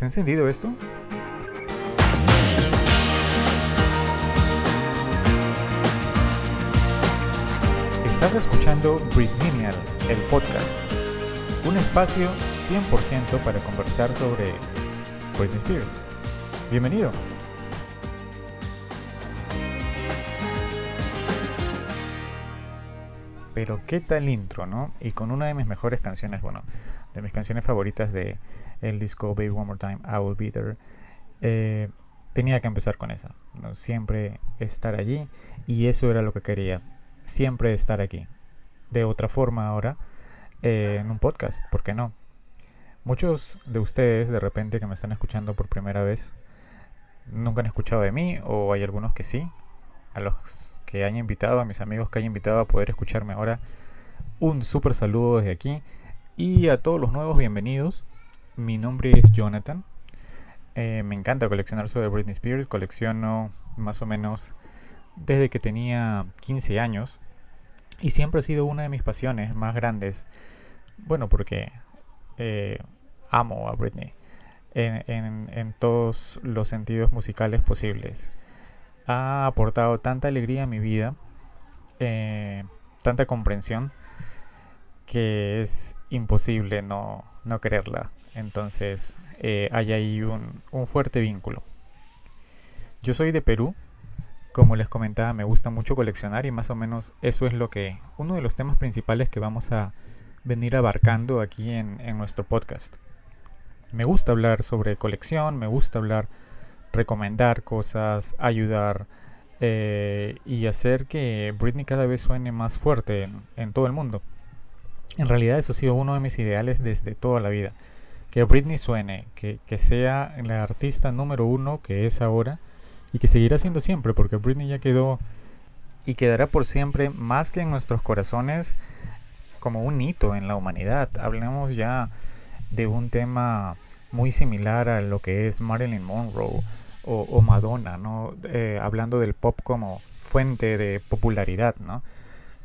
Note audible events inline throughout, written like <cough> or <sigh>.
¿Está encendido esto? Estás escuchando Britminial, el podcast, un espacio 100% para conversar sobre Britney Spears. Bienvenido. Pero qué tal intro, ¿no? Y con una de mis mejores canciones, bueno, de mis canciones favoritas de el disco Baby One More Time, I Will Be There. Eh, tenía que empezar con esa. ¿no? Siempre estar allí. Y eso era lo que quería. Siempre estar aquí. De otra forma ahora, eh, en un podcast, ¿por qué no? Muchos de ustedes, de repente, que me están escuchando por primera vez, nunca han escuchado de mí, o hay algunos que sí. A los que hayan invitado, a mis amigos que hayan invitado a poder escucharme ahora, un súper saludo desde aquí. Y a todos los nuevos, bienvenidos. Mi nombre es Jonathan. Eh, me encanta coleccionar sobre Britney Spears. Colecciono más o menos desde que tenía 15 años. Y siempre ha sido una de mis pasiones más grandes. Bueno, porque eh, amo a Britney. En, todos los sentidos musicales posibles. Ha aportado tanta alegría a mi vida. Eh, tanta comprensión que es imposible no, no quererla. Entonces eh, hay ahí un, un, fuerte vínculo. Yo soy de Perú. Como les comentaba, me gusta mucho coleccionar y más o menos eso es lo que, uno de los temas principales que vamos a venir abarcando aquí en, en nuestro podcast. Me gusta hablar sobre colección, me gusta hablar, recomendar cosas, ayudar eh, y hacer que Britney cada vez suene más fuerte en, en todo el mundo. En realidad eso ha sido uno de mis ideales desde toda la vida. Que Britney suene, que, sea la artista número uno que es ahora y que seguirá siendo siempre, porque Britney ya quedó y quedará por siempre más que en nuestros corazones como un hito en la humanidad. Hablemos ya de un tema muy similar a lo que es Marilyn Monroe o, Madonna, ¿no? Eh, hablando del pop como fuente de popularidad, ¿no?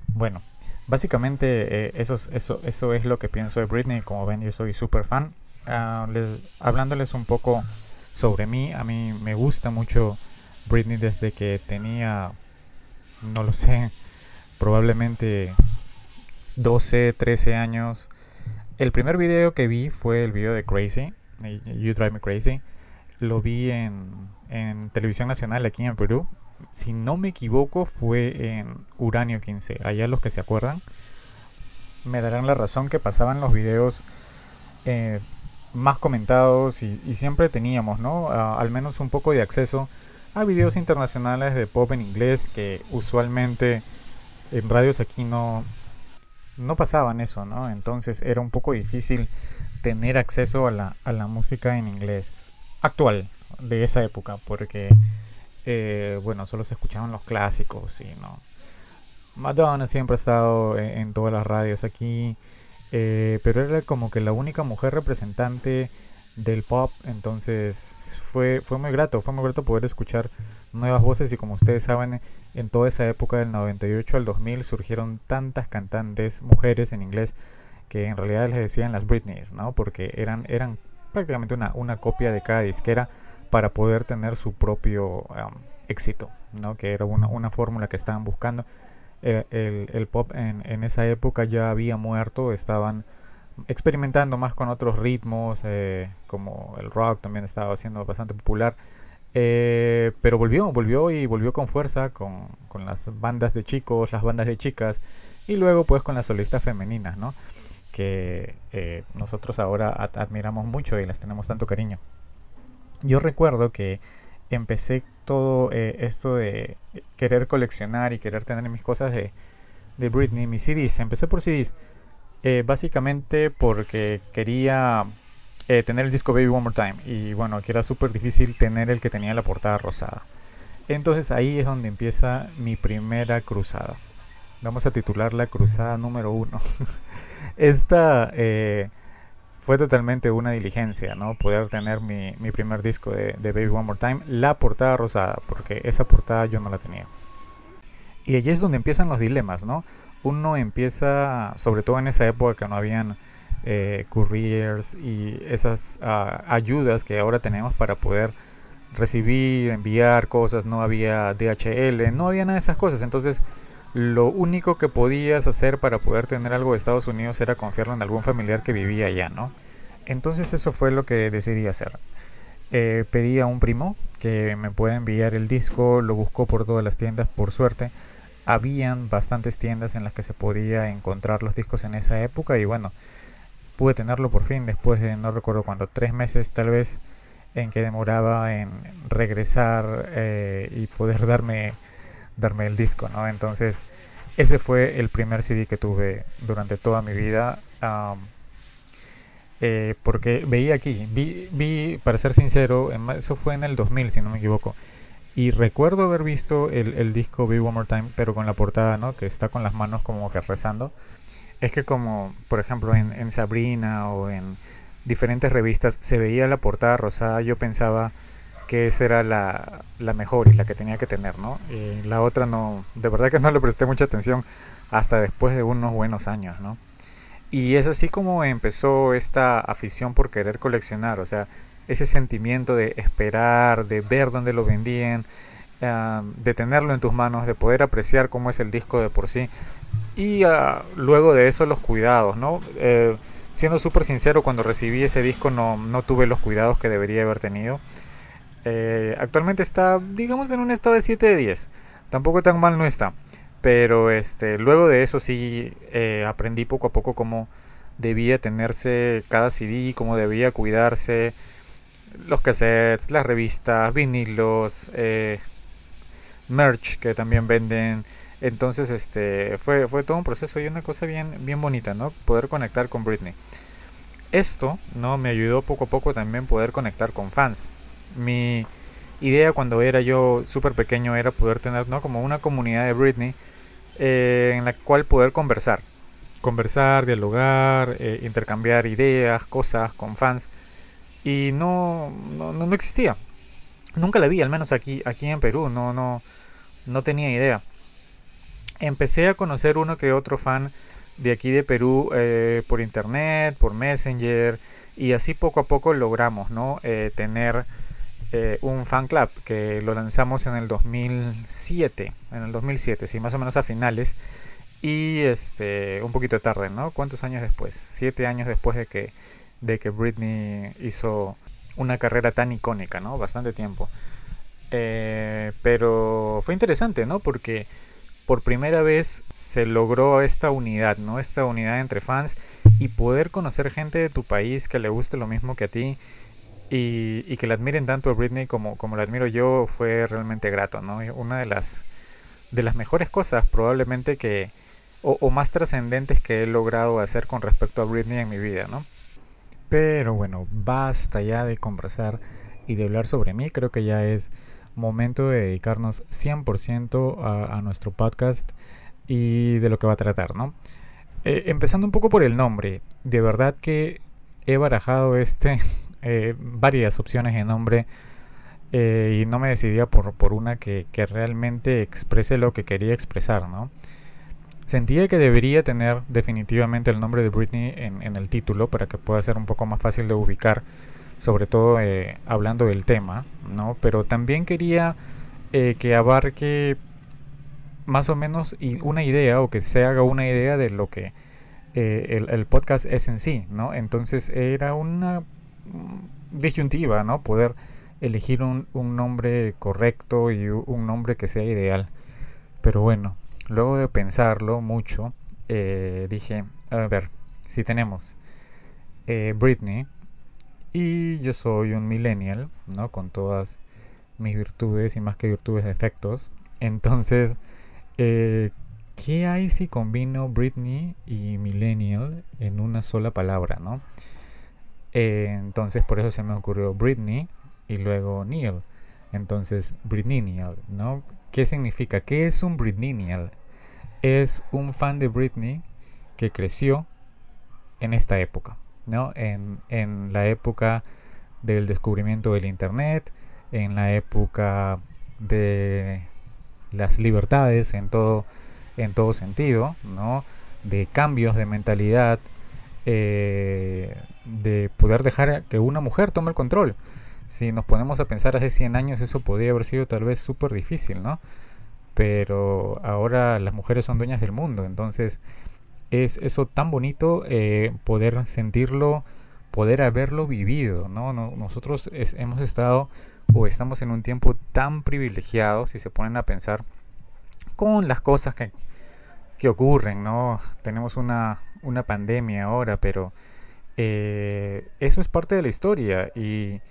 Bueno, Básicamente eh, eso, es, lo que pienso de Britney. Como ven, yo soy súper fan. Ah, hablándoles un poco sobre mí, a mí me gusta mucho Britney desde que tenía, no lo sé, probablemente 12, 13 años. El primer video que vi fue el video de Crazy, You Drive Me Crazy. Lo vi en, televisión nacional aquí en Perú si no me equivoco, fue en Uranio 15. Allá los que se acuerdan me darán la razón que pasaban los videos eh, más comentados y, siempre teníamos, ¿no? al menos un poco de acceso a videos internacionales de pop en inglés que usualmente en radios aquí no, no pasaban eso, ¿no? Entonces era un poco difícil tener acceso a la, a la música en inglés actual de esa época porque eh, bueno, solo se escuchaban los clásicos y no. Madonna siempre ha estado en, todas las radios aquí, eh, pero era como que la única mujer representante del pop, entonces fue, fue muy grato, fue muy grato poder escuchar nuevas voces y como ustedes saben, en toda esa época del 98 al 2000 surgieron tantas cantantes, mujeres en inglés, que en realidad les decían las Britneys, ¿no? Porque eran, eran prácticamente una, una copia de cada disquera para poder tener su propio éxito, ¿no? que era una, una fórmula que estaban buscando. El, el, pop en, en, esa época ya había muerto, estaban experimentando más con otros ritmos, eh, como el rock también estaba siendo bastante popular. Eh, pero volvió, volvió y volvió con fuerza con, con, las bandas de chicos, las bandas de chicas y luego pues con las solistas femeninas, ¿no? Que eh, nosotros ahora admiramos mucho y les tenemos tanto cariño. Yo recuerdo que empecé todo eh, esto de querer coleccionar y querer tener mis cosas de, Britney, mis CDs. Empecé por CDs. Eh, básicamente porque quería eh, tener el disco Baby One More Time. Y bueno, que era súper difícil tener el que tenía la portada rosada. Entonces ahí es donde empieza mi primera cruzada. Vamos a titularla Cruzada número uno. <laughs> Esta fue totalmente una diligencia, ¿no? Poder tener mi, mi primer disco de, Baby One More Time, la portada rosada, porque esa portada yo no la tenía. Y allí es donde empiezan los dilemas, ¿no? Uno empieza, sobre todo en esa época que no habían eh, couriers y esas ah, ayudas que ahora tenemos para poder recibir, enviar cosas, no había DHL, no había nada de esas cosas. Entonces, lo único que podías hacer para poder tener algo de Estados Unidos era confiarlo en algún familiar que vivía allá, ¿no? Entonces eso fue lo que decidí hacer. Eh, pedí a un primo que me pueda enviar el disco, lo buscó por todas las tiendas, por suerte. Habían bastantes tiendas en las que se podía encontrar los discos en esa época y bueno, pude tenerlo por fin después de no recuerdo cuánto, tres meses tal vez en que demoraba en regresar eh, y poder <laughs> darme, darme el disco, ¿no? Entonces, ese fue el primer CD que tuve durante toda mi vida. Eh, porque veía aquí, vi, vi, para ser sincero, eso fue en el 2000, si no me equivoco. Y recuerdo haber visto el, el disco Be One More Time, pero con la portada, ¿no? Que está con las manos como que rezando. Es que como, por ejemplo, en, en Sabrina o en diferentes revistas se veía la portada rosada, yo pensaba que esa era la, la mejor y la que tenía que tener, ¿no? Y la otra no, de verdad que <laughs> no le presté mucha atención hasta después de unos buenos años, ¿no? Y es así como empezó esta afición por querer coleccionar, o sea, ese sentimiento de esperar, de ver dónde lo vendían, ah, de tenerlo en tus manos, de poder apreciar cómo es el disco de por sí. Y ah, luego de eso los cuidados, ¿no? Eh, siendo súper sincero, cuando recibí ese disco no, no, tuve los cuidados que debería haber tenido. Eh, actualmente está, digamos, en un estado de 7 de 10. Tampoco tan mal no está. Pero este, luego de eso sí eh, aprendí poco a poco cómo debía tenerse cada CD, cómo debía cuidarse los cassettes, las revistas, vinilos, eh, merch que también venden. Entonces, este, fue, fue todo un proceso y una cosa bien, bien bonita, ¿no? Poder conectar con Britney. Esto, ¿no? Me ayudó poco a poco también poder conectar con fans. Mi idea cuando era yo súper pequeño era poder tener, ¿no? Como una comunidad de Britney eh, en la cual poder conversar. Conversar, dialogar, eh, intercambiar ideas, cosas con fans. Y no, no, no existía. Nunca la vi, al menos aquí, aquí en Perú. No, no, no tenía idea empecé a conocer uno que otro fan de aquí de Perú eh, por internet, por Messenger y así poco a poco logramos ¿no? Tener eh, un fan club que lo lanzamos en el 2007, en el 2007, sí, más o menos a finales y este un poquito tarde, ¿no? ¿Cuántos años después? Siete años después de que de que Britney hizo una carrera tan icónica, ¿no? Bastante tiempo. pero fue interesante, ¿no? Porque por primera vez se logró esta unidad, ¿no? Esta unidad entre fans y poder conocer gente de tu país que le guste lo mismo que a ti y, que la admiren tanto a Britney como, como la admiro yo fue realmente grato, ¿no? Una de las, de las mejores cosas probablemente que, o, más trascendentes que he logrado hacer con respecto a Britney en mi vida, ¿no? Pero bueno, basta ya de conversar y de hablar sobre mí, creo que ya es momento de dedicarnos 100% a, a, nuestro podcast y de lo que va a tratar, ¿no? Eh, empezando un poco por el nombre, de verdad que he barajado este, eh, varias opciones de nombre eh, y no me decidía por, por una que, que, realmente exprese lo que quería expresar, ¿no? Sentía que debería tener definitivamente el nombre de Britney en, en el título para que pueda ser un poco más fácil de ubicar sobre todo eh, hablando del tema, ¿no? Pero también quería que abarque más o menos una idea o que se haga una idea de lo que eh, el, podcast es en sí, ¿no? Entonces era una disyuntiva, ¿no? Poder elegir un, nombre correcto y un nombre que sea ideal. Pero bueno, luego de pensarlo mucho, dije, a ver, si tenemos Britney, y yo soy un millennial, ¿no? Con todas mis virtudes y más que virtudes, defectos. Entonces, eh, ¿qué hay si combino Britney y millennial en una sola palabra, ¿no? Eh, entonces, por eso se me ocurrió Britney y luego Neil. Entonces, Britneynial, ¿no? ¿Qué significa? ¿Qué es un Britneynial? Es un fan de Britney que creció en esta época. ¿no? En, en la época del descubrimiento del Internet, en la época de las libertades en todo, en todo sentido, ¿no? de cambios de mentalidad, eh, de poder dejar que una mujer tome el control. Si nos ponemos a pensar hace 100 años eso podría haber sido tal vez súper difícil, ¿no? Pero ahora las mujeres son dueñas del mundo, entonces es eso tan bonito eh, poder sentirlo, poder haberlo vivido, ¿no? nosotros hemos estado o estamos en un tiempo tan privilegiado, si se ponen a pensar, con las cosas que, que ocurren, ¿no? Tenemos una, una pandemia ahora, pero eh, eso es parte de la historia y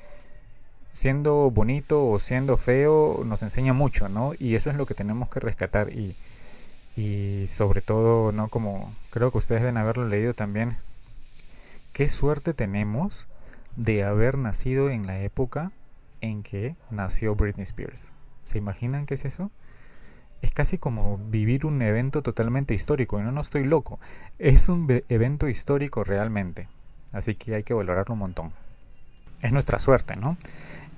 siendo bonito o siendo feo nos enseña mucho, ¿no? Y eso es lo que tenemos que rescatar y, y sobre todo, ¿no? Como creo que ustedes deben haberlo leído también, qué suerte tenemos de haber nacido en la época en que nació Britney Spears. ¿Se imaginan qué es eso? Es casi como vivir un evento totalmente histórico, y no, no estoy loco. Es un evento histórico realmente. Así que hay que valorarlo un montón. Es nuestra suerte, ¿no?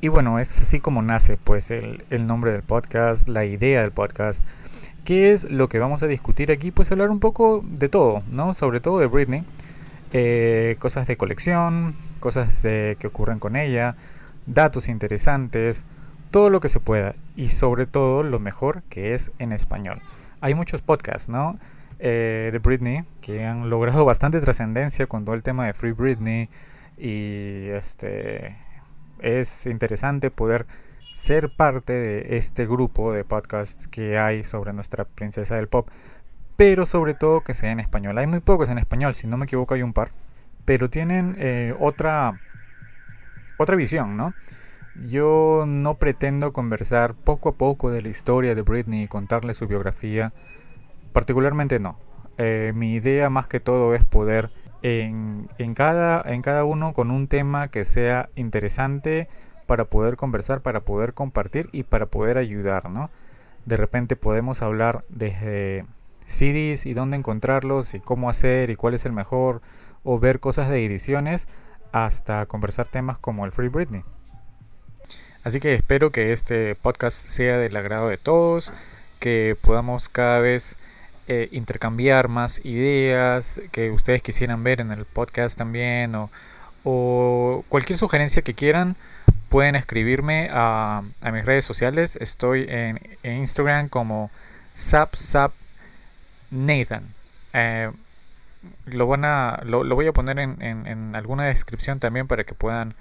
Y bueno, es así como nace pues el, nombre del podcast, la idea del podcast. ¿Qué es lo que vamos a discutir aquí? Pues hablar un poco de todo, ¿no? Sobre todo de Britney. Eh, cosas de colección, cosas que ocurren con ella, datos interesantes, todo lo que se pueda y sobre todo lo mejor que es en español. Hay muchos podcasts, ¿no? Eh, de Britney que han logrado <laughs> bastante trascendencia con todo el tema de Free Britney y este es interesante poder ser parte de este grupo de podcasts que hay sobre nuestra princesa del pop, pero sobre todo que sea en español. Hay muy pocos en español, si no me equivoco hay un par, pero tienen eh, otra otra visión, ¿no? Yo no pretendo conversar poco a poco de la historia de Britney y contarle su biografía. Particularmente no. Eh, mi idea más que todo es poder en, cada, en cada uno con un tema que sea interesante para poder conversar, para poder compartir y para poder ayudar, ¿no? De repente podemos hablar desde CDs y dónde encontrarlos y cómo hacer y cuál es el mejor o ver cosas de ediciones hasta conversar temas como el Free Britney. Así que espero que este podcast sea del agrado de todos, que podamos cada vez eh, intercambiar más ideas que ustedes quisieran ver en el podcast también o, cualquier sugerencia que quieran pueden escribirme a, mis redes sociales. Estoy en, Instagram como SapSapNathan. Eh, lo, lo, voy a poner en, alguna descripción también para que puedan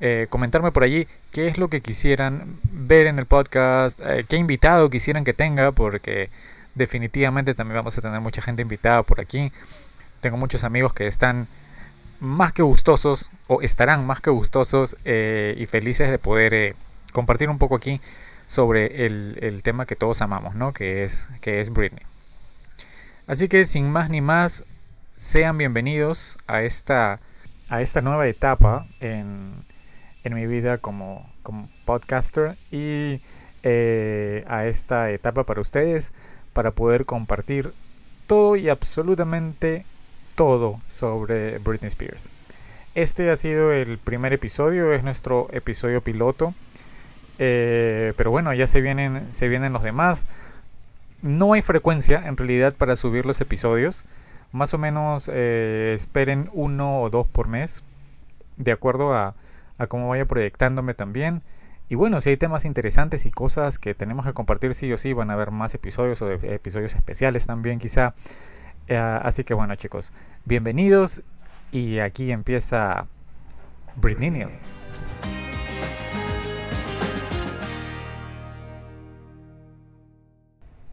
eh, comentarme por allí qué es lo que quisieran ver en el podcast, eh, qué invitado quisieran que tenga, porque definitivamente también vamos a tener mucha gente invitada por aquí. Tengo muchos amigos que están más que gustosos o estarán más que gustosos eh, y felices de poder compartir un poco aquí sobre el, el, tema que todos amamos, ¿no? Que es, que es Britney. Así que sin más ni más, sean bienvenidos a esta, a esta nueva etapa en, en mi vida como, como podcaster y eh, a esta etapa para ustedes para poder compartir todo y absolutamente todo sobre Britney Spears. Este ha sido el primer episodio, es nuestro episodio piloto. Eh, pero bueno, ya se vienen, se vienen los demás. No hay frecuencia en realidad para subir los episodios. Más o menos eh, esperen uno o dos por mes, de acuerdo a, cómo vaya proyectándome también. Y bueno, si hay temas interesantes y cosas que tenemos que compartir sí o sí, van a haber más episodios o episodios especiales también quizá. Eh, así que bueno chicos, bienvenidos y aquí empieza Britney.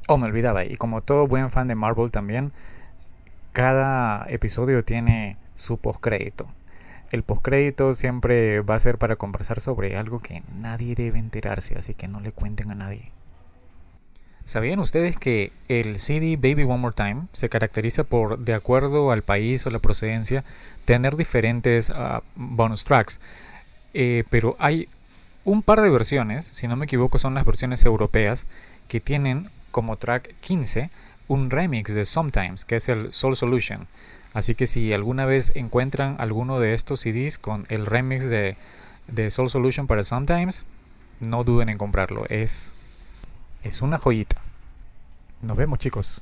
Oh, me olvidaba, y como todo buen fan de Marvel también, cada episodio tiene su postcrédito. El postcrédito siempre va a ser para conversar sobre algo que nadie debe enterarse, así que no le cuenten a nadie. ¿Sabían ustedes que el CD Baby One More Time se caracteriza por, de acuerdo al país o la procedencia, tener diferentes ah, bonus tracks? Eh, pero hay un par de versiones, si no me equivoco son las versiones europeas, que tienen como track 15 un remix de Sometimes, que es el Soul Solution. Así que si alguna vez encuentran alguno de estos CDs con el remix de, de Soul Solution para Sometimes, no duden en comprarlo. Es, es una joyita. Nos vemos chicos.